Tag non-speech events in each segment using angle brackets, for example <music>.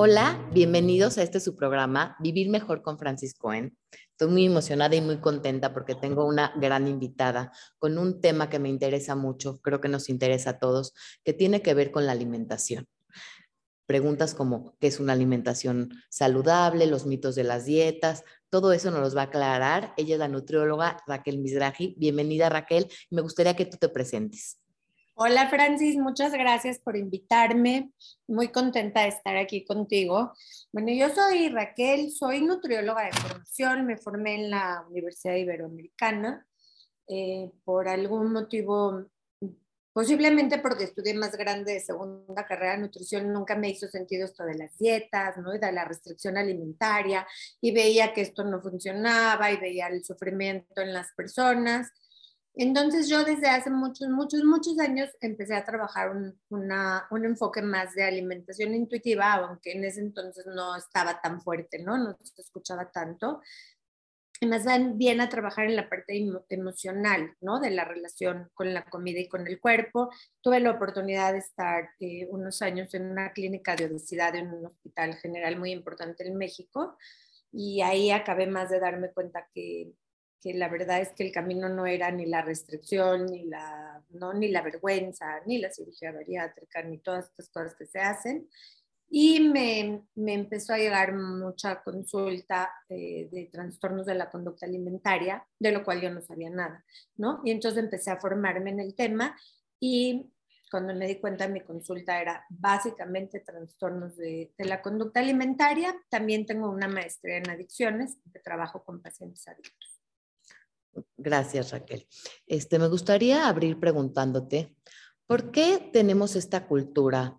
Hola, bienvenidos a este su programa, Vivir Mejor con Francis Cohen. Estoy muy emocionada y muy contenta porque tengo una gran invitada con un tema que me interesa mucho, creo que nos interesa a todos, que tiene que ver con la alimentación. Preguntas como qué es una alimentación saludable, los mitos de las dietas, todo eso nos los va a aclarar. Ella es la nutrióloga Raquel Mizrahi. Bienvenida Raquel, me gustaría que tú te presentes. Hola Francis, muchas gracias por invitarme. Muy contenta de estar aquí contigo. Bueno, yo soy Raquel, soy nutrióloga de formación, me formé en la Universidad Iberoamericana. Eh, por algún motivo, posiblemente porque estudié más grande de segunda carrera de nutrición, nunca me hizo sentido esto de las dietas, ¿no? de la restricción alimentaria, y veía que esto no funcionaba y veía el sufrimiento en las personas. Entonces yo desde hace muchos, muchos, muchos años empecé a trabajar un, un, enfoque más de alimentación intuitiva, aunque en ese entonces no estaba tan fuerte, ¿no? No se escuchaba tanto. Y más bien a trabajar en la parte emocional, ¿no? De la relación con la comida y con el cuerpo. Tuve la oportunidad de estar eh, unos años en una clínica de obesidad en un hospital general muy importante en México y ahí acabé más de darme cuenta que que la verdad es que el camino no era ni la restricción, ni la, ¿no? ni la vergüenza, ni la cirugía bariátrica, ni todas estas cosas que se hacen. Y me, me empezó a llegar mucha consulta eh, de trastornos de la conducta alimentaria, de lo cual yo no sabía nada, ¿no? Y entonces empecé a formarme en el tema y cuando me di cuenta mi consulta era básicamente trastornos de, de, la conducta alimentaria. También tengo una maestría en adicciones, que trabajo con pacientes adictos. Gracias, Raquel. Este, me gustaría abrir preguntándote, ¿por qué tenemos esta cultura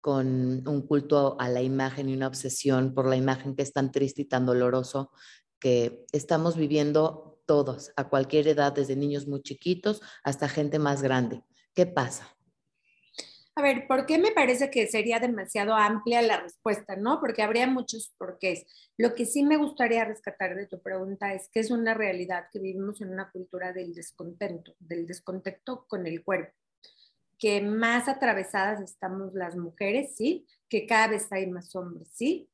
con un culto a la imagen y una obsesión por la imagen que es tan triste y tan doloroso que estamos viviendo todos, a cualquier edad, desde niños muy chiquitos hasta gente más grande? ¿Qué pasa? A ver, ¿por qué me parece que sería demasiado amplia la respuesta, no? Porque habría muchos porqués. Lo que sí me gustaría rescatar de tu pregunta es que es una realidad que vivimos en una cultura del descontento, del descontento con el cuerpo, que más atravesadas estamos las mujeres, sí, que cada vez hay más hombres, sí,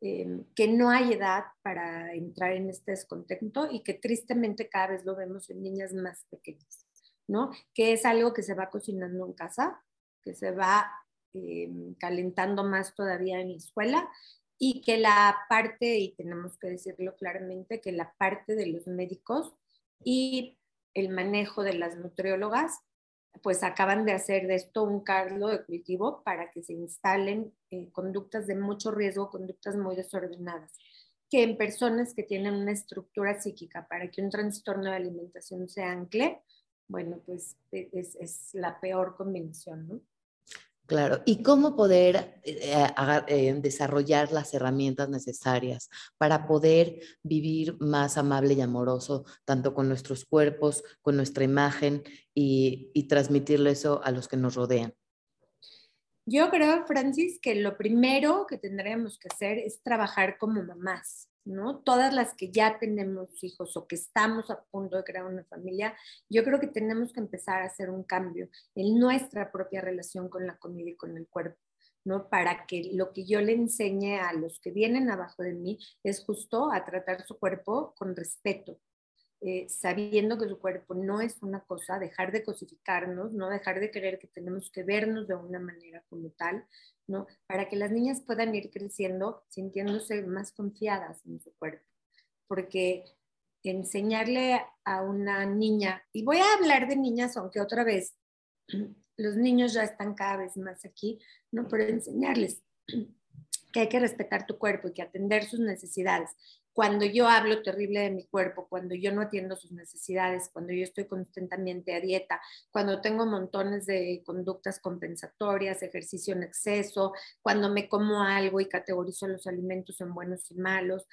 em, que no hay edad para entrar en este descontento y que tristemente cada vez lo vemos en niñas más pequeñas, ¿no? Que es algo que se va cocinando en casa, que se va eh, calentando más todavía en la escuela y que la parte, y tenemos que decirlo claramente, que la parte de los médicos y el manejo de las nutriólogas, pues acaban de hacer de esto un cargo de cultivo para que se instalen eh, conductas de mucho riesgo, conductas muy desordenadas, que en personas que tienen una estructura psíquica para que un trastorno de alimentación se ancle, bueno, pues e, es, es la peor combinación, ¿no? Claro, y cómo poder eh, eh, desarrollar las herramientas necesarias para poder vivir más amable y amoroso, tanto con nuestros cuerpos, con nuestra imagen y, y transmitirle eso a los que nos rodean. Yo creo, Francis, que lo primero que tendríamos que hacer es trabajar como mamás. ¿No? Todas las que ya tenemos hijos o que estamos a punto de crear una familia, yo creo que tenemos que empezar a hacer un cambio en nuestra propia relación con la comida y con el cuerpo. ¿no? Para que lo que yo le enseñe a los que vienen abajo de mí es justo a tratar su cuerpo con respeto, eh, sabiendo que su cuerpo no es una cosa, dejar de cosificarnos, no dejar de creer que tenemos que vernos de una manera como tal, ¿no? Para que las niñas puedan ir creciendo sintiéndose más confiadas en su cuerpo. Porque enseñarle a una niña, y voy a hablar de niñas, aunque otra vez <clears throat> los niños ya están cada vez más aquí, ¿no? Pero enseñarles <clears throat> que hay que respetar tu cuerpo y que atender sus necesidades cuando yo hablo terrible de mi cuerpo, cuando yo no atiendo sus necesidades, cuando yo estoy constantemente a dieta, cuando tengo montones de conductas compensatorias, ejercicio en exceso, cuando me como algo y categorizo los alimentos en buenos y malos,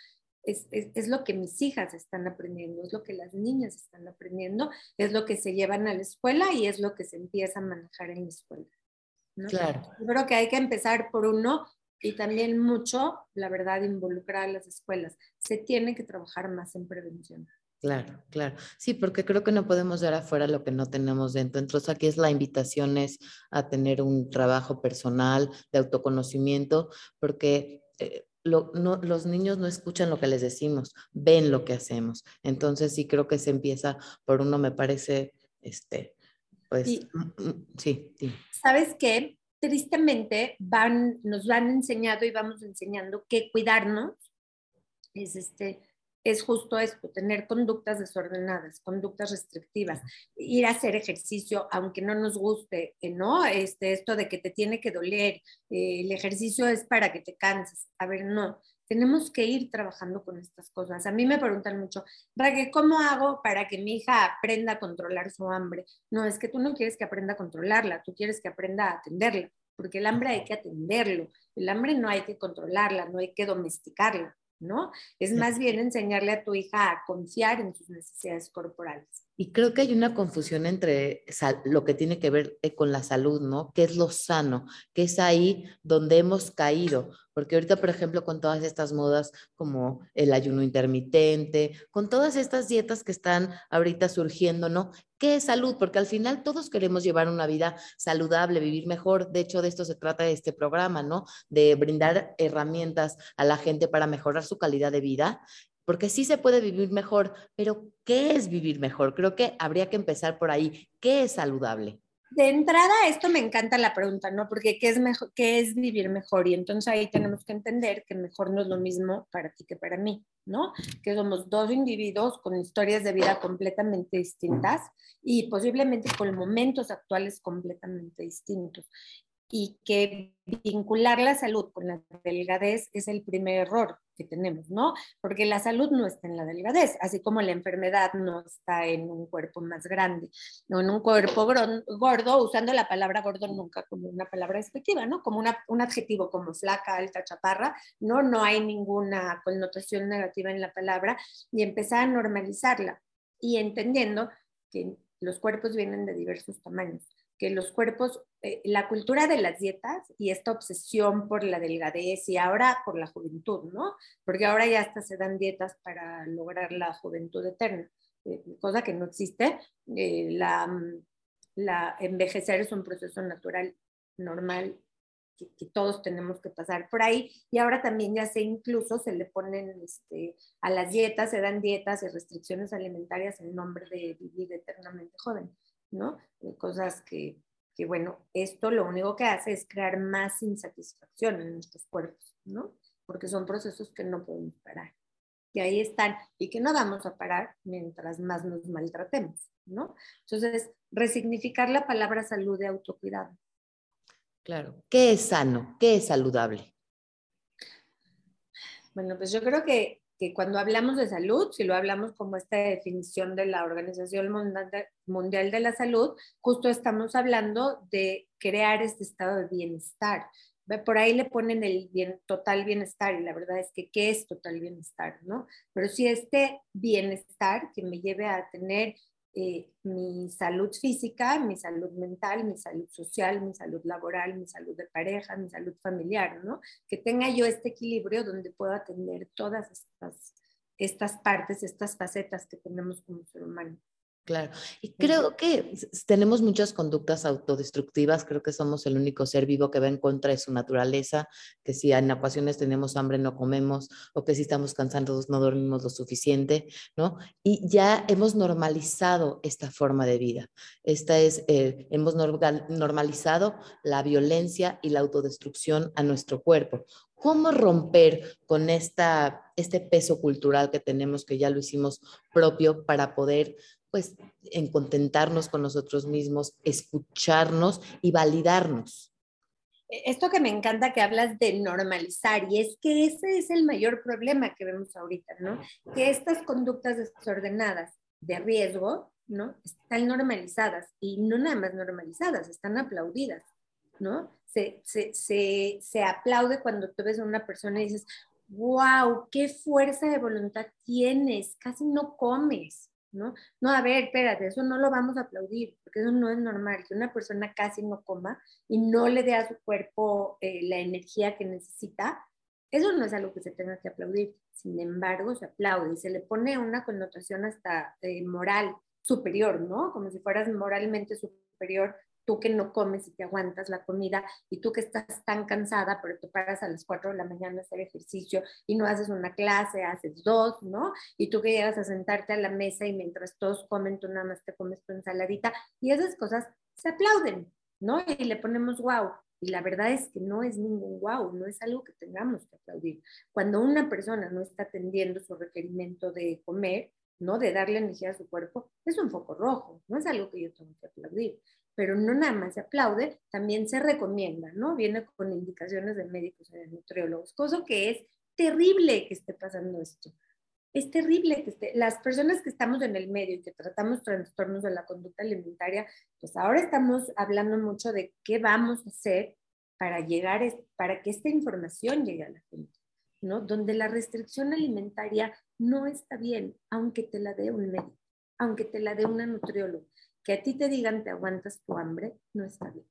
es, es, lo que mis hijas están aprendiendo, es lo que las niñas están aprendiendo, es lo que se llevan a la escuela y es lo que se empieza a manejar en la escuela. Claro. Yo creo que hay que empezar por uno y también mucho, la verdad, involucrar a las escuelas. Se tiene que trabajar más en prevención. Claro, claro. Sí, porque creo que no podemos dar afuera lo que no tenemos dentro. Entonces aquí es la invitación es a tener un trabajo personal de autoconocimiento, porque eh, los niños no escuchan lo que les decimos, ven lo que hacemos. Entonces sí creo que se empieza por uno, me parece, este, pues, mm, mm, sí, sí. ¿Sabes qué? Tristemente van, nos han enseñado y vamos enseñando que cuidarnos es este, es justo esto, tener conductas desordenadas, conductas restrictivas, ir a hacer ejercicio aunque no nos guste, eh, ¿no? Este, esto de que te tiene que doler, eh, el ejercicio es para que te canses. A ver, no, tenemos que ir trabajando con estas cosas. A mí me preguntan mucho, Raquel, ¿cómo hago para que mi hija aprenda a controlar su hambre? No, es que tú no quieres que aprenda a controlarla, tú quieres que aprenda a atenderla, porque el hambre hay que atenderlo, el hambre no hay que controlarla, no hay que domesticarla. ¿no? Es más bien enseñarle a tu hija a confiar en sus necesidades corporales. Y creo que hay una confusión entre lo que tiene que ver eh, con la salud, ¿no? ¿Qué es lo sano? ¿Qué es ahí donde hemos caído? Porque ahorita, por ejemplo, con todas estas modas como el ayuno intermitente, con todas estas dietas que están ahorita surgiendo, ¿no? ¿Qué es salud? Porque al final todos queremos llevar una vida saludable, vivir mejor. De hecho, de esto se trata este programa, ¿no? De brindar herramientas a la gente para mejorar su calidad de vida porque sí se puede vivir mejor, pero ¿qué es vivir mejor? Creo que habría que empezar por ahí. ¿Qué es saludable? De entrada, esto me encanta la pregunta, ¿no? Porque ¿qué es, mejor, ¿qué es vivir mejor? Y entonces ahí tenemos que entender que mejor no es lo mismo para ti que para mí, ¿no? Que somos dos individuos con historias de vida completamente distintas y posiblemente con momentos actuales completamente distintos y que vincular la salud con la delgadez es el primer error que tenemos, ¿no? Porque la salud no está en la delgadez, así como la enfermedad no está en un cuerpo más grande, no en un cuerpo gordo, usando la palabra gordo nunca como una palabra despectiva, ¿no? Como un adjetivo como flaca, alta, chaparra, ¿no? No hay ninguna connotación negativa en la palabra y empezar a normalizarla y entendiendo que los cuerpos vienen de diversos tamaños que los cuerpos, eh, la cultura de las dietas y esta obsesión por la delgadez y ahora por la juventud, ¿no? Porque ahora ya hasta se dan dietas para lograr la juventud eterna, eh, cosa que no existe. Eh, la, la, envejecer es un proceso natural, normal, que, todos tenemos que pasar por ahí. Y ahora también ya sé, incluso se le ponen este, a las dietas, se dan dietas y restricciones alimentarias en nombre de vivir eternamente joven. ¿No? Cosas que, que, bueno, esto lo único que hace es crear más insatisfacción en nuestros cuerpos, ¿no? Porque son procesos que no podemos parar. Y ahí están, y que no vamos a parar mientras más nos maltratemos, ¿no? Entonces, resignificar la palabra salud de autocuidado. Claro. ¿Qué es sano? ¿Qué es saludable? Bueno, pues yo creo que cuando hablamos de salud, si lo hablamos como esta definición de la Organización Mundial de la Salud, justo estamos hablando de crear este estado de bienestar. Por ahí le ponen el bien, total bienestar y la verdad es que qué es total bienestar, ¿no? Pero si este bienestar que me lleve a tener eh, mi salud física, mi salud mental, mi salud social, mi salud laboral, mi salud de pareja, mi salud familiar, ¿no? Que tenga yo este equilibrio donde puedo atender todas estas, estas partes, estas facetas que tenemos como ser humano. Claro, y creo que tenemos muchas conductas autodestructivas, creo que somos el único ser vivo que va en contra de su naturaleza, que si en ocasiones tenemos hambre no comemos o que si estamos cansados no dormimos lo suficiente, ¿no? Y ya hemos normalizado esta forma de vida. Esta es, eh, hemos normalizado la violencia y la autodestrucción a nuestro cuerpo. ¿Cómo romper con esta, este peso cultural que tenemos, que ya lo hicimos propio, para poder pues en contentarnos con nosotros mismos, escucharnos y validarnos. E, esto que me encanta que hablas de normalizar, y es que ese es el mayor problema que vemos ahorita, ¿no? Que estas conductas desordenadas de riesgo, ¿no? Están normalizadas y no nada más normalizadas, están aplaudidas, ¿no? Se, se, se, se aplaude cuando tú ves a una persona y dices, wow, qué fuerza de voluntad tienes, casi no comes, ¿no? No, a ver, espérate, eso no lo vamos a aplaudir, porque eso no es normal, que una persona casi no coma y no le dé a su cuerpo eh, la energía que necesita, eso no es algo que se tenga que aplaudir. Sin embargo, se aplaude y se le pone una connotación hasta eh, moral superior, ¿no? Como si fueras moralmente superior tú que no comes y te aguantas la comida, y tú que estás tan cansada, pero te paras a las 4 de la mañana a hacer ejercicio y no haces una clase, haces dos, ¿no? Y tú que llegas a sentarte a la mesa y mientras todos comen, tú nada más te comes tu ensaladita, y esas cosas se aplauden, ¿no? Y le ponemos wow. Y la verdad es que no es ningún wow, no es algo que tengamos que aplaudir. Cuando una persona no está atendiendo su requerimiento de comer, ¿no? De darle energía a su cuerpo, es un foco rojo, no es algo que yo tengo que aplaudir. Pero no nada más se aplaude, también se recomienda, ¿no? Viene con indicaciones de médicos y de nutriólogos, cosa que es terrible que esté pasando esto. Es terrible que esté, las personas que estamos en el medio y que tratamos trastornos de la conducta alimentaria, pues ahora estamos hablando mucho de qué vamos a hacer para llegar, para que esta información llegue a la gente. ¿no? Donde la restricción alimentaria no está bien, aunque te la dé un médico, aunque te la dé una nutrióloga. Que a ti te digan te aguantas tu hambre, no está bien.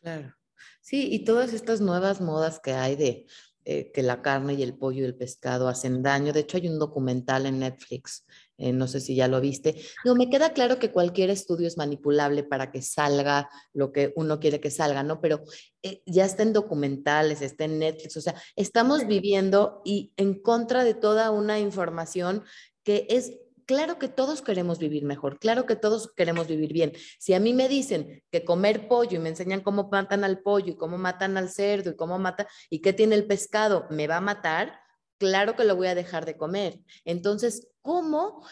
Claro. Sí, y todas estas nuevas modas que hay de eh, que la carne y el pollo y el pescado hacen daño. De hecho, hay un documental en Netflix, eh, no sé si ya lo viste. No, me queda claro que cualquier estudio es manipulable para que salga lo que uno quiere que salga, ¿no? Pero eh, ya está en documentales, está en Netflix, o sea, estamos viviendo y en contra de toda una información que es Claro que todos queremos vivir mejor, claro que todos queremos vivir bien. Si a mí me dicen que comer pollo y me enseñan cómo matan al pollo y cómo matan al cerdo y cómo mata y qué tiene el pescado, me va a matar, claro que lo voy a dejar de comer. Entonces, ¿cómo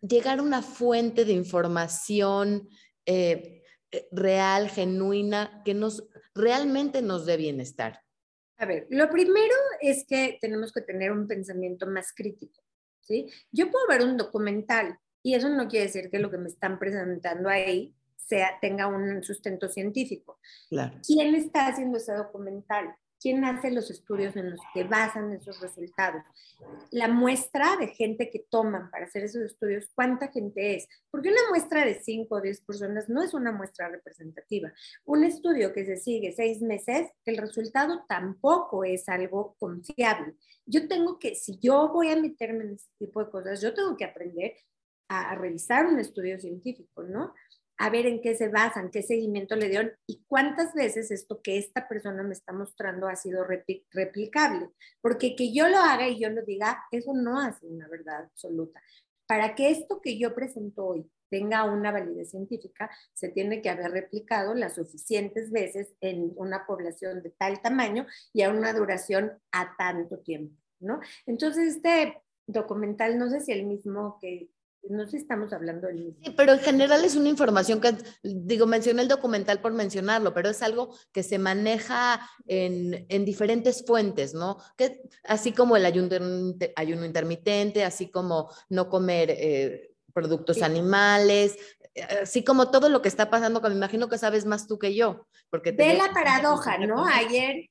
llegar a una fuente de información eh, eh, real, genuina, que nos realmente nos dé bienestar? A ver, lo primero es que tenemos que tener un pensamiento más crítico. Yo puedo ver un documental y eso no quiere decir que lo que me están presentando ahí sea, tenga un sustento científico. ¿Quién está haciendo ese documental? ¿Quién hace los estudios en los que basan esos resultados? La muestra de gente que toman para hacer esos estudios, ¿cuánta gente es? Porque una muestra de 5 o 10 personas no es una muestra representativa. Un estudio que se sigue seis meses, el resultado tampoco es algo confiable. Yo tengo que, si yo voy a meterme en este tipo de cosas, yo tengo que aprender a, a revisar un estudio científico, ¿no? A ver en qué se basan, qué seguimiento le dieron y cuántas veces esto que esta persona me está mostrando ha sido replicable. Porque que yo lo haga y yo lo diga, eso no hace una verdad absoluta. Para que esto que yo presento hoy tenga una validez científica, se tiene que haber replicado las suficientes veces en una población de tal tamaño y a una duración a tanto tiempo, ¿no? Entonces, este documental, no sé si el mismo que, no sé si estamos hablando del mismo. Sí, pero en general es una información que, digo, mencioné el documental por mencionarlo, pero es algo que se maneja en, en diferentes fuentes, ¿no? Que, así como el ayuno, ayuno intermitente, así como no comer eh, productos animales, así como todo lo que está pasando, que me imagino que sabes más tú que yo. Porque Ve la paradoja, ¿no? Ayer,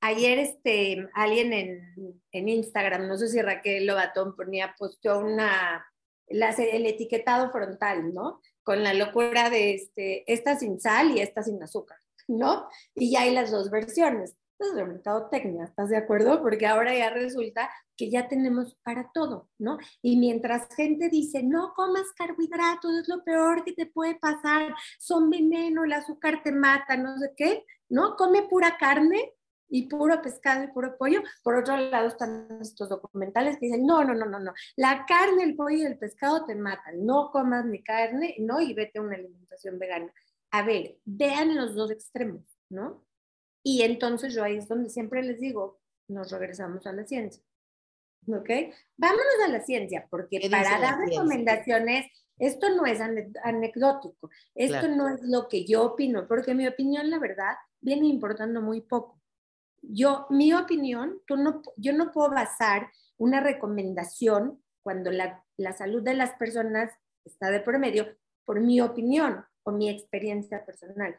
ayer este, alguien en, en Instagram, no sé si Raquel Lobatón ponía, posteó una el etiquetado frontal, ¿no? Con la locura de este, esta sin sal y esta sin azúcar, ¿no? Y ya hay las dos versiones. Pues el mercado técnico, ¿estás de acuerdo? Porque ahora ya resulta que ya tenemos para todo, ¿no? Y mientras gente dice, no comas carbohidratos, es lo peor que te puede pasar, son veneno, el azúcar te mata, no sé qué, ¿no? Come pura carne, y puro pescado y puro pollo. Por otro lado están estos documentales que dicen, no, no, no, no, no, la carne, el pollo y el pescado te matan, no comas ni carne, no, y vete a una alimentación vegana. A ver, vean los dos extremos, ¿no? Y entonces yo ahí es donde siempre les digo, nos regresamos a la ciencia. ¿Ok? Vámonos a la ciencia, porque para dar recomendaciones, esto no es anecdótico, esto no es lo que yo opino, porque mi opinión, la verdad, viene importando muy poco yo, mi opinión, tú no, yo no puedo basar una recomendación cuando la, la salud de las personas está de por medio por mi opinión o mi experiencia personal.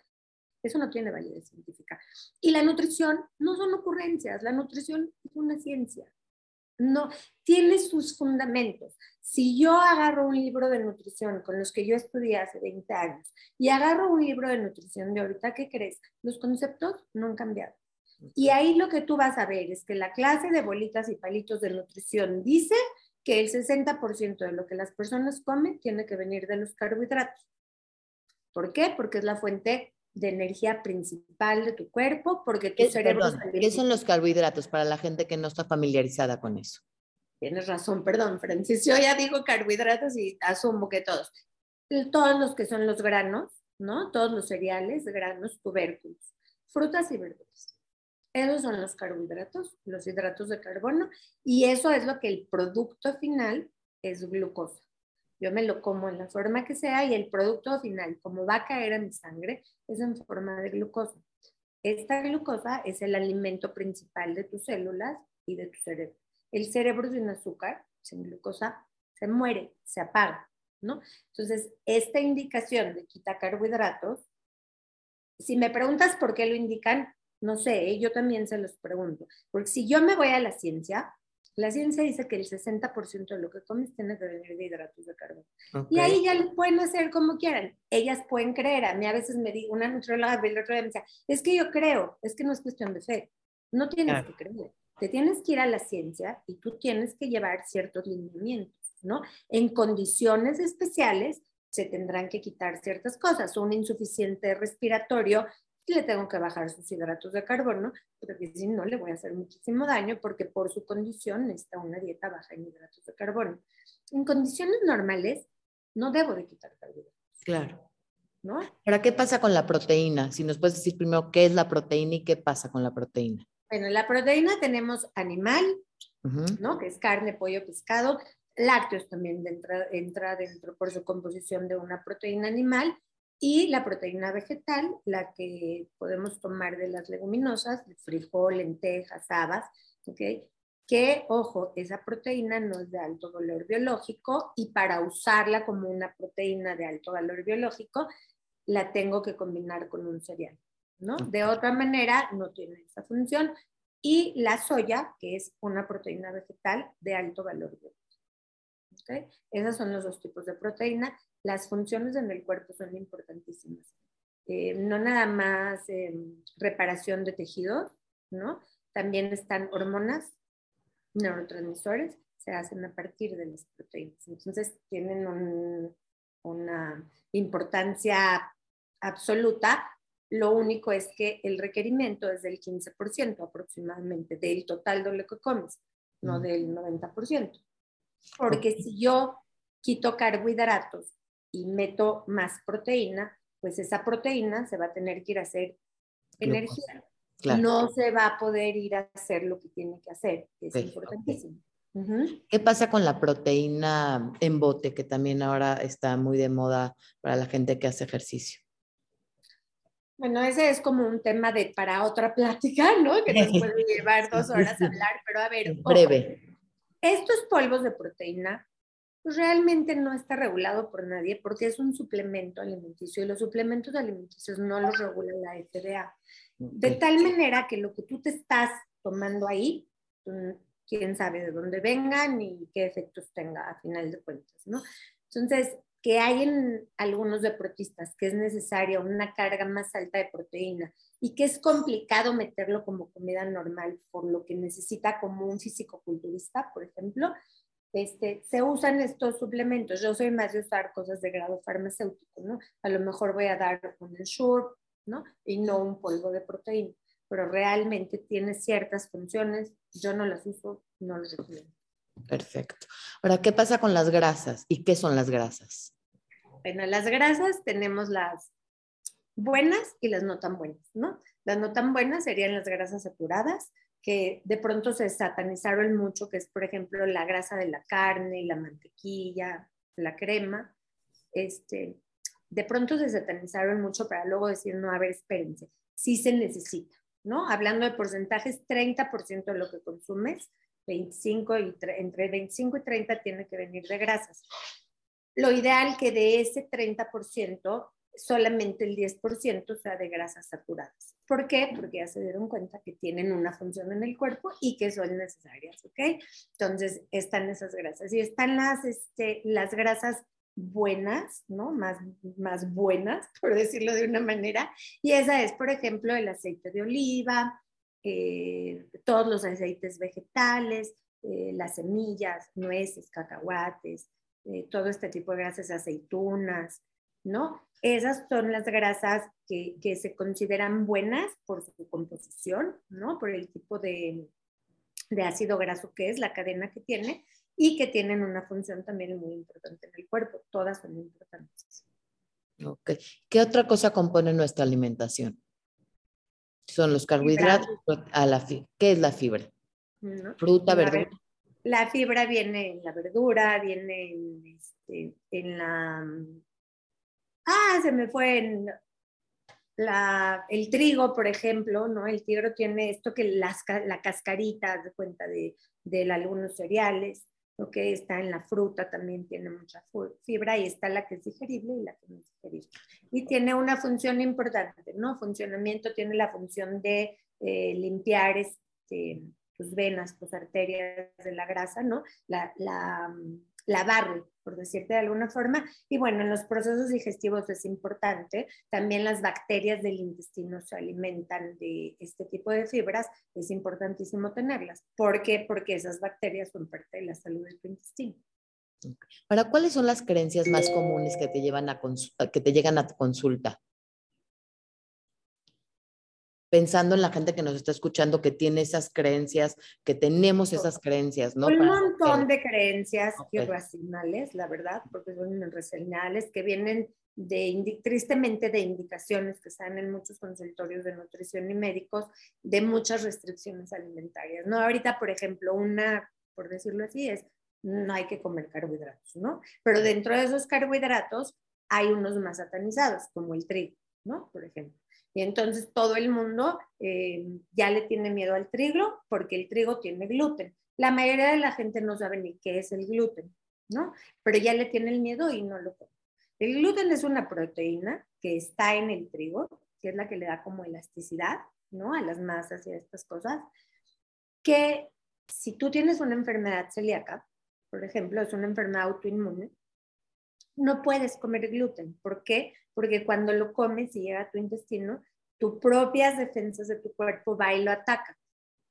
Eso no tiene validez científica. Y la nutrición no son ocurrencias, la nutrición es una ciencia. No, tiene sus fundamentos. Si yo agarro un libro de nutrición con los que yo estudié hace 20 años y agarro un libro de nutrición de ahorita, ¿qué crees? Los conceptos no han cambiado. Y ahí lo que tú vas a ver es que la clase de bolitas y palitos de nutrición dice que el 60% de lo que las personas comen tiene que venir de los carbohidratos. ¿Por qué? Porque es la fuente de energía principal de tu cuerpo, porque tu ¿Qué, cerebro... perdón, ¿Qué son los carbohidratos para la gente que no está familiarizada con eso? Tienes razón, perdón, Francis. Yo ya digo carbohidratos y asumo que todos. Todos los que son los granos, ¿no? Todos los cereales, granos, tubérculos, frutas y verduras. Esos son los carbohidratos, los hidratos de carbono, y eso es lo que el producto final es glucosa. Yo me lo como en la forma que sea y el producto final, como va a caer a mi sangre, es en forma de glucosa. Esta glucosa es el alimento principal de tus células y de tu cerebro. El cerebro sin azúcar, sin glucosa, se muere, se apaga, ¿no? Entonces, esta indicación de quita carbohidratos, si me preguntas por qué lo indican, no sé, yo también se los pregunto. Porque si yo me voy a la ciencia, la ciencia dice que el 60% de lo que comes tiene que venir de hidratos de carbono. Y ahí ya lo pueden hacer como quieran. Ellas pueden creer. A mí a veces me dice, una nutrióloga el otro día me decía, es que yo creo, es que no es cuestión de fe. No tienes que creer. Te tienes que ir a la ciencia y tú tienes que llevar ciertos lineamientos, ¿no? En condiciones especiales se tendrán que quitar ciertas cosas. Un insuficiente respiratorio le tengo que bajar sus hidratos de carbono, porque si no le voy a hacer muchísimo daño porque por su condición está una dieta baja en hidratos de carbono. En condiciones normales no debo de quitar carbohidratos. Claro. ¿No? ¿Para qué pasa con la proteína? Si nos puedes decir primero qué es la proteína y qué pasa con la proteína. Bueno, la proteína tenemos animal, ¿no? Que es carne, pollo, pescado. Lácteos también entra, entra dentro por su composición de una proteína animal y la proteína vegetal, la que podemos tomar de las leguminosas, frijol, lentejas, habas, ¿ok? Que, ojo, esa proteína no es de alto valor biológico y para usarla como una proteína de alto valor biológico, la tengo que combinar con un cereal, ¿no? De otra manera, no tiene esa función. Y la soya, que es una proteína vegetal de alto valor biológico. ¿Okay? Esos son los dos tipos de proteína las funciones en el cuerpo son importantísimas. Eh, no nada más em, reparación de tejidos, ¿no? También están hormonas, neurotransmisores, se hacen a partir de las proteínas. Entonces tienen una importancia absoluta. Lo único es que el requerimiento es del 15% aproximadamente del total de lo que comes, no del 90%. Porque si yo quito carbohidratos y meto más proteína, pues esa proteína se va a tener que ir a hacer energía. No se va a poder ir a hacer lo que tiene que hacer, que es importantísimo. ¿Qué pasa con la proteína en bote, que también ahora está muy de moda para la gente que hace ejercicio? Bueno, ese es como un tema de para otra <laughs> plática, ¿no? Que nos puede llevar <laughs> dos horas a hablar, pero a ver. Breve. estos polvos de proteína pues, realmente no está regulado por nadie porque es un suplemento alimenticio y los suplementos alimenticios no los regula la FDA. De tal manera que lo que tú te estás tomando ahí, quién sabe de dónde vengan y qué efectos tenga a final de cuentas, ¿no? Entonces, que hay en algunos deportistas que es necesaria una carga más alta de proteína y que es complicado meterlo como comida normal por lo que necesita como un físico-culturista, por ejemplo, este, se usan estos suplementos. Yo soy más de usar cosas de grado farmacéutico, ¿no? A lo mejor voy a dar un Ensure, ¿no? Y no un polvo de proteína, pero realmente tiene ciertas funciones. Yo no las uso, no las recomiendo. Perfecto. Ahora, ¿qué pasa con las grasas? ¿Y qué son las grasas? Bueno, las grasas tenemos las buenas y las no tan buenas, ¿no? Las no tan buenas serían las grasas saturadas, que de pronto se satanizaron mucho, que es, por ejemplo, la grasa de la carne, la mantequilla, la crema. Este, de pronto se satanizaron mucho para luego decir, no, a ver, espérense, sí se necesita, ¿no? Hablando de porcentajes, 30% de lo que consumes, 25 y entre 25 y 30 tiene que venir de grasas. Lo ideal que de ese 30% solamente el 10% sea de grasas saturadas. ¿Por qué? Porque ya se dieron cuenta que tienen una función en el cuerpo y que son necesarias, ¿ok? Entonces, están esas grasas. Y están las, este, las grasas buenas, ¿no? Más, más buenas, <laughs> por decirlo de una manera. Y esa es, por ejemplo, el aceite de oliva, eh, todos los aceites vegetales, eh, las semillas, nueces, cacahuates, eh, todo este tipo de grasas, aceitunas, ¿no? Esas son las grasas que, que se consideran buenas por su composición, ¿no? Por el tipo de, de ácido graso que es, la cadena que tiene, y que tienen una función también muy importante en el cuerpo. Todas son importantes. Ok. ¿Qué otra cosa compone nuestra alimentación? Son los carbohidratos. A la ¿Qué es la fibra? Fruta, verdura. La fibra viene en la verdura, viene en, este, en la... Ah, se me fue en la, el trigo, por ejemplo, ¿no? El trigo tiene esto que las, la cascarita, de cuenta de, de algunos cereales, lo que está en la fruta también tiene mucha fibra y está la que es digerible y la que no es digerible. Y tiene una función importante, ¿no? Funcionamiento tiene la función de eh, limpiar este, tus venas, tus arterias de la grasa, ¿no? La, la, la barre, por decirte de alguna forma. Y bueno, en los procesos digestivos es importante. También las bacterias del intestino se alimentan de este tipo de fibras. Es importantísimo tenerlas. ¿Por qué? Porque esas bacterias son parte de la salud del intestino. ¿Para cuáles son las creencias más comunes que te, llevan a que te llegan a tu consulta? Pensando en la gente que nos está escuchando que tiene esas creencias, que tenemos esas creencias, ¿no? Un montón de creencias irracionales, la verdad, porque son irracionales, que vienen de, tristemente de indicaciones que están en muchos consultorios de nutrición y médicos, de muchas restricciones alimentarias, ¿no? Ahorita, por ejemplo, una, por decirlo así, es no hay que comer carbohidratos, ¿no? Pero dentro de esos carbohidratos hay unos más satanizados, como el trigo, ¿no? Por ejemplo. Y entonces todo el mundo eh, ya le tiene miedo al trigo porque el trigo tiene gluten. La mayoría de la gente no sabe ni qué es el gluten, ¿no? Pero ya le tiene el miedo y no lo come. El gluten es una proteína que está en el trigo, que es la que le da como elasticidad, ¿no? A las masas y a estas cosas, que si tú tienes una enfermedad celíaca, por ejemplo, es una enfermedad autoinmune, no puedes comer gluten. ¿Por qué? Porque cuando lo comes y llega a tu intestino, tus propias defensas de tu cuerpo va y lo ataca.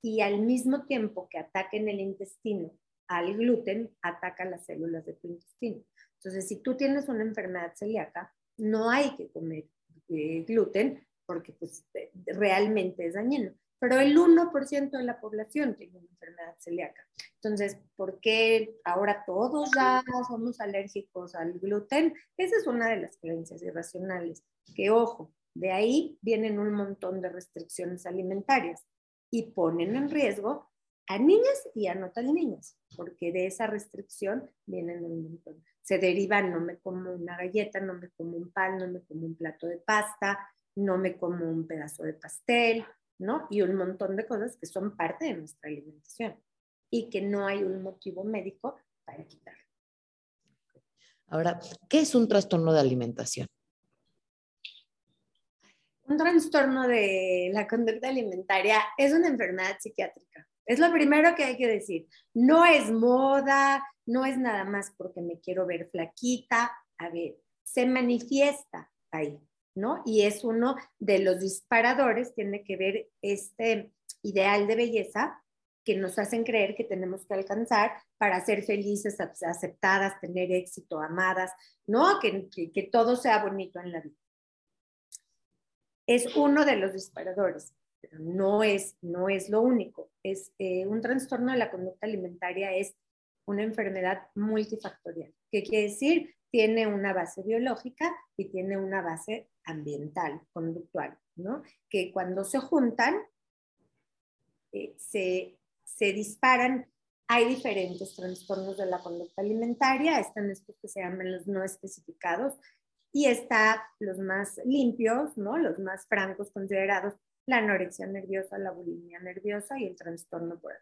Y al mismo tiempo que ataquen el intestino al gluten, ataca las células de tu intestino. Entonces, si tú tienes una enfermedad celíaca, no hay que comer eh, gluten porque pues, realmente es dañino pero el 1% de la población tiene una enfermedad celíaca. Entonces, ¿por qué ahora todos ya somos alérgicos al gluten? Esa es una de las creencias irracionales, que ojo, de ahí vienen un montón de restricciones alimentarias y ponen en riesgo a niñas y a no tan niñas, porque de esa restricción vienen un montón. Se derivan, no me como una galleta, no me como un pan, no me como un plato de pasta, no me como un pedazo de pastel, ¿no? Y un montón de cosas que son parte de nuestra alimentación y que no hay un motivo médico para quitar. Ahora, ¿qué es un trastorno de alimentación? Un trastorno de la conducta alimentaria es una enfermedad psiquiátrica. Es lo primero que hay que decir. No es moda, no es nada más porque me quiero ver flaquita. A ver, se manifiesta ahí. Y es uno de los disparadores, tiene que ver este ideal de belleza que nos hacen creer que tenemos que alcanzar para ser felices, aceptadas, tener éxito, amadas, ¿no? Que, que, todo sea bonito en la vida. Es uno de los disparadores, pero no es, no es lo único. Es eh, un trastorno de la conducta alimentaria es una enfermedad multifactorial. ¿Qué quiere decir? Tiene una base biológica y tiene una base ambiental, conductual, ¿no? Que cuando se juntan, eh, se, se disparan. Hay diferentes trastornos de la conducta alimentaria, están estos que se llaman los no especificados, y está los más limpios, ¿no? Los más francos considerados, la anorexia nerviosa, la bulimia nerviosa y el trastorno por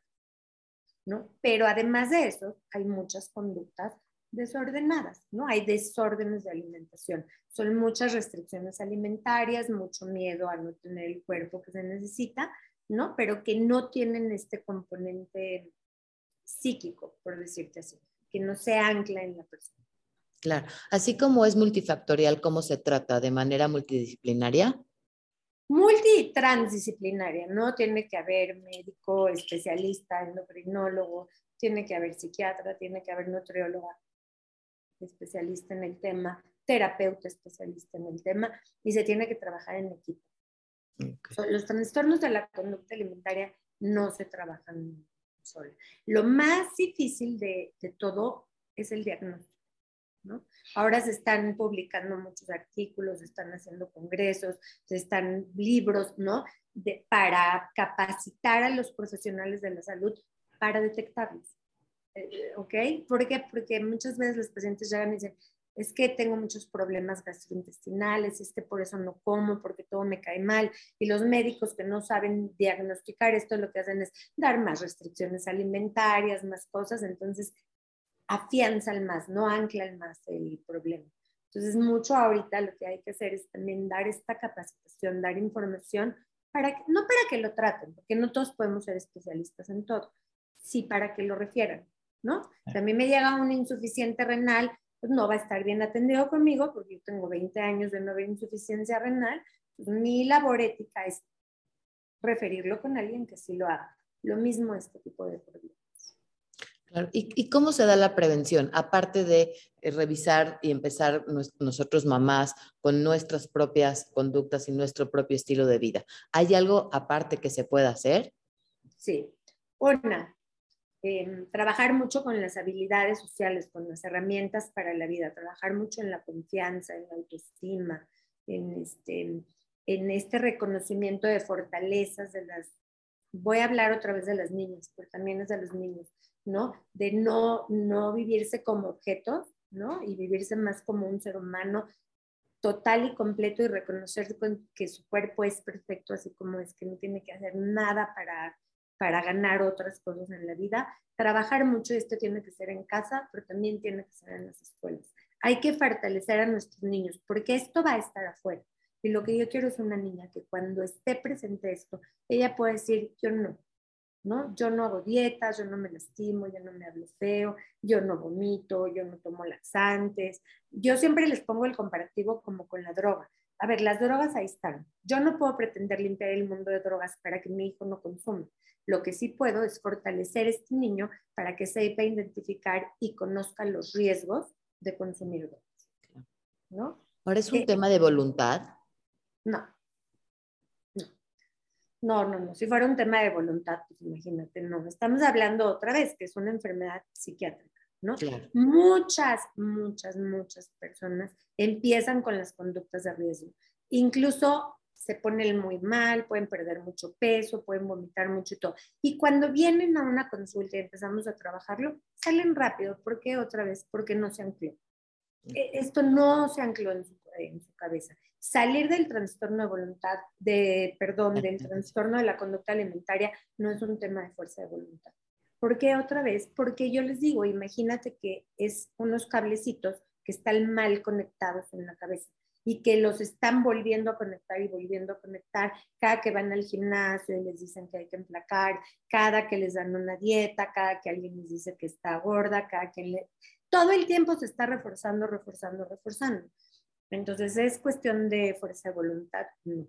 ¿no? Pero además de eso, hay muchas conductas desordenadas, ¿no? Hay desórdenes de alimentación. Son muchas restricciones alimentarias, mucho miedo a no tener el cuerpo que se necesita, ¿no? Pero que no tienen este componente psíquico, por decirte así, que no se ancla en la persona. Claro, así como es multifactorial, ¿cómo se trata? ¿De manera multidisciplinaria? Multitransdisciplinaria, ¿no? Tiene que haber médico, especialista, endocrinólogo, tiene que haber psiquiatra, tiene que haber nutrióloga, especialista en el tema, terapeuta especialista en el tema y se tiene que trabajar en equipo. los trastornos de la conducta alimentaria no se trabajan sola. Lo más difícil de, de todo es el diagnóstico. ¿no? Ahora se están publicando muchos artículos, se están haciendo congresos, se están libros, ¿no? De, para capacitar a los profesionales de la salud para detectarlos. Eh, ¿Ok? ¿Por qué? Porque muchas veces los pacientes llegan y dicen, es que tengo muchos problemas gastrointestinales, es que por eso no como, porque todo me cae mal. Y los médicos que no saben diagnosticar esto lo que hacen es dar más restricciones alimentarias, más cosas, entonces afianzan más, no anclan más el problema. Entonces, mucho ahorita lo que hay que hacer es también dar esta capacitación, dar información, para no para que lo traten, porque no todos podemos ser especialistas en todo, sí para que lo refieran, ¿no? Si a mí me llega un insuficiente renal, pues no va a estar bien atendido conmigo, porque yo tengo 20 años de no haber insuficiencia renal, pues mi labor ética es referirlo con alguien que sí lo haga. Lo mismo este tipo de problemas. ¿Y, cómo se da la prevención? Aparte de eh, revisar y empezar nosotros mamás con nuestras propias conductas y nuestro propio estilo de vida. ¿Hay algo aparte que se pueda hacer? Sí. Una, em, trabajar mucho con las habilidades sociales, con las herramientas para la vida, trabajar mucho en la confianza, en la autoestima, en este, en este reconocimiento de fortalezas de las... Voy a hablar otra vez de las niñas, pero también es de los niños ¿no? De no, no vivirse como objeto, ¿no? Y vivirse más como un ser humano total y completo y reconocer que su cuerpo es perfecto así como es, que no tiene que hacer nada para, para ganar otras cosas en la vida. Trabajar mucho, esto tiene que ser en casa, pero también tiene que ser en las escuelas. Hay que fortalecer a nuestros niños, porque esto va a estar afuera. Y lo que yo quiero es una niña que cuando esté presente esto, ella pueda decir, yo no, ¿no? Yo no hago dietas, yo no me lastimo, yo no me hablo feo, yo no vomito, yo no tomo laxantes. Yo siempre les pongo el comparativo como con la droga. A ver, las drogas ahí están. Yo no puedo pretender limpiar el mundo de drogas para que mi hijo no consuma. Lo que sí puedo es fortalecer a este niño para que sepa identificar y conozca los riesgos de consumir drogas. ¿No? Ahora es un eh, tema de voluntad. No, no, no, no. Si fuera un tema de voluntad, pues imagínate, no. Estamos hablando otra vez que es una enfermedad psiquiátrica, ¿no? Muchas, muchas, muchas personas empiezan con las conductas de riesgo. Incluso se ponen muy mal, pueden perder mucho peso, pueden vomitar mucho y todo. Y cuando vienen a una consulta y empezamos a trabajarlo, salen rápido. ¿Por qué otra vez? Porque no se ancló. E, esto no se ancló en su cabeza salir del trastorno de voluntad, de, perdón, del trastorno de la conducta alimentaria no es un tema de fuerza de voluntad. ¿Por qué otra vez? Porque yo les digo, imagínate que es unos cablecitos que están mal conectados en la cabeza y que los están volviendo a conectar y volviendo a conectar cada que van al gimnasio y les dicen que hay que emplacar, cada que les dan una dieta, cada que alguien les dice que está gorda, cada que le... Todo el tiempo se está reforzando, reforzando, reforzando. Entonces, ¿es cuestión de fuerza de voluntad? No.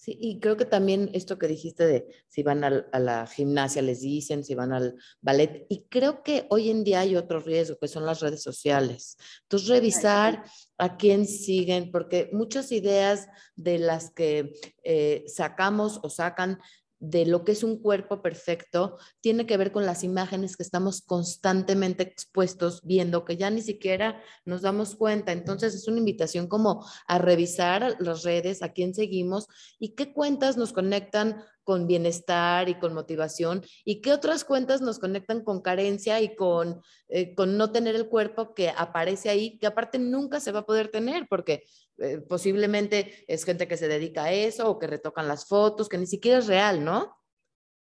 Sí, y creo que también esto que dijiste de si van a la gimnasia les dicen, si van al ballet, y creo que hoy en día hay otro riesgo, que son las redes sociales. Entonces, revisar a quién siguen, porque muchas ideas de las que eh, sacamos o sacan de lo que es un cuerpo perfecto tiene que ver con las imágenes que estamos constantemente expuestos viendo, que ya ni siquiera nos damos cuenta. Entonces es una invitación como a revisar las redes, a quién seguimos y qué cuentas nos conectan con bienestar y con motivación y qué otras cuentas nos conectan con carencia y con, eh, con no tener el cuerpo que aparece ahí, que aparte nunca se va a poder tener porque eh, posiblemente es gente que se dedica a eso o que retocan las fotos, que ni siquiera es real, ¿no?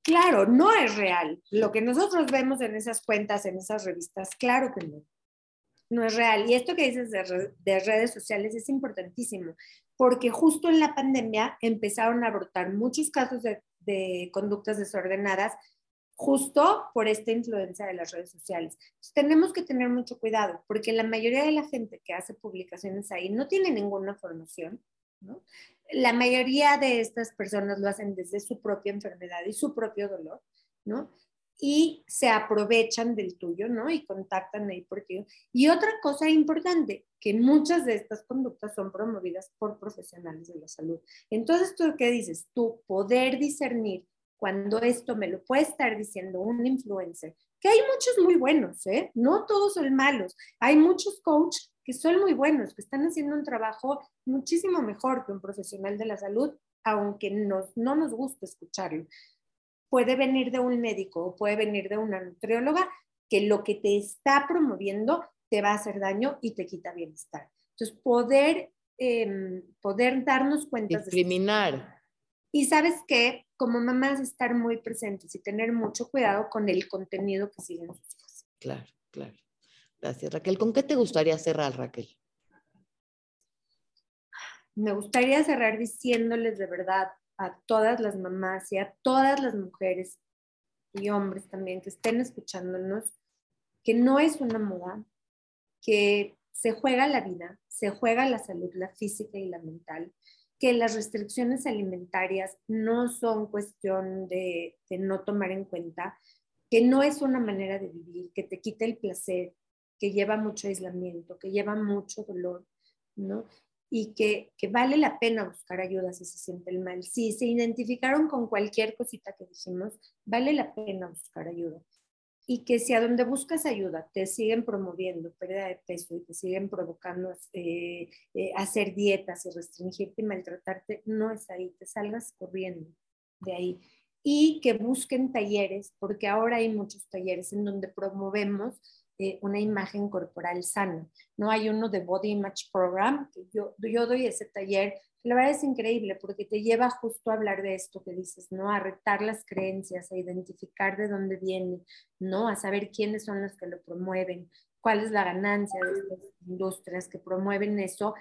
Claro, no es real. Lo que nosotros vemos en esas cuentas, en esas revistas, claro que no. No es real. Y esto que dices de, de redes sociales es importantísimo, porque justo en la pandemia empezaron a brotar muchos casos de, de conductas desordenadas justo por esta influencia de las redes sociales. tenemos que tener mucho cuidado porque la mayoría de la gente que hace publicaciones ahí no tiene ninguna formación, ¿no? La mayoría de estas personas lo hacen desde su propia enfermedad y su propio dolor, ¿no? Y se aprovechan del tuyo, ¿no? Y contactan ahí por ti. Y otra cosa importante, que muchas de estas conductas son promovidas por profesionales de la salud. Entonces, ¿tú qué dices? Tú poder discernir cuando esto me lo puede estar diciendo un influencer, que hay muchos muy buenos, ¿eh? No todos son malos. Hay muchos coaches que son muy buenos, que están haciendo un trabajo muchísimo mejor que un profesional de la salud, aunque no nos guste escucharlo puede venir de un médico o puede venir de una nutrióloga que lo que te está promoviendo te va a hacer daño y te quita bienestar. Entonces, poder, em, poder darnos cuenta. Discriminar. y sabes qué, como mamás, estar muy presentes y tener mucho cuidado con el contenido que siguen sus hijos. Claro, claro. Gracias, Raquel. ¿Con qué te gustaría cerrar, Raquel? Me gustaría cerrar diciéndoles de verdad a todas las mamás y a todas las mujeres y hombres también que estén escuchándonos, que no es una moda, que se juega la vida, se juega la salud, la física y la mental, que las restricciones alimentarias no son cuestión de, no tomar en cuenta, que no es una manera de vivir, que te quita el placer, que lleva mucho aislamiento, que lleva mucho dolor, ¿no? Y que, vale la pena buscar ayuda si se sienten mal. Si se identificaron con cualquier cosita que dijimos, vale la pena buscar ayuda. Y que si a donde buscas ayuda te siguen promoviendo pérdida de peso y te siguen provocando eh, eh, hacer dietas y restringirte y maltratarte, no es ahí, te salgas corriendo de ahí. Y que busquen talleres, porque ahora hay muchos talleres en donde promovemos una imagen corporal sana. No hay uno de Body Image Program, que yo, yo doy ese taller. La verdad es increíble porque te lleva justo a hablar de esto que dices, ¿no? A retar las creencias, a identificar de dónde viene, ¿no? A saber quiénes son los que lo promueven, cuál es la ganancia de estas industrias que promueven eso.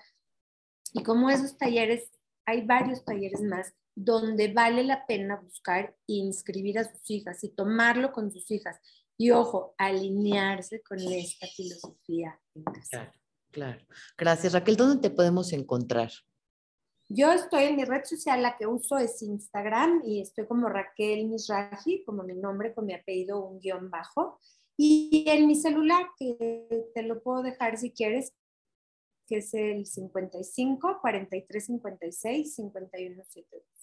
Y como esos talleres, hay varios talleres más donde vale la pena buscar e inscribir a sus hijas y tomarlo con sus hijas. Y ojo, alinearse con esta filosofía Claro, claro. Gracias, Raquel. ¿Dónde te podemos encontrar? Yo estoy en mi red social, la que uso es Instagram y estoy como Raquel Misraji, como mi nombre, con mi apellido, un guion bajo. Y en mi celular, que te lo puedo dejar si quieres, que es el 55 43 56 51 72.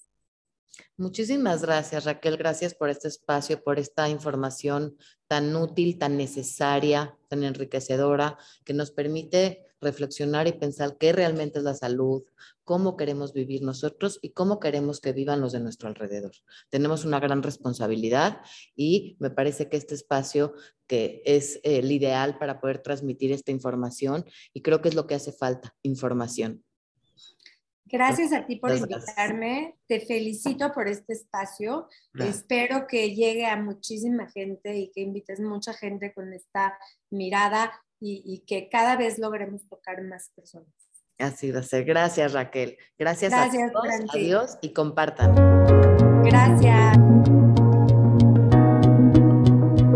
Muchísimas gracias, Raquel. Gracias por este espacio, por esta información tan útil, tan necesaria, tan enriquecedora, que nos permite reflexionar y pensar qué realmente es la salud, cómo queremos vivir nosotros y cómo queremos que vivan los de nuestro alrededor. Tenemos una gran responsabilidad y me parece que este espacio que es el ideal para poder transmitir esta información y creo que es lo que hace falta, información. Gracias a ti por invitarme. Te felicito por este espacio. Espero que llegue a muchísima gente y que invites mucha gente con esta mirada y, que cada vez logremos tocar más personas. Así va a ser. Gracias, Raquel. Gracias, a todos. Adiós y compartan. Gracias.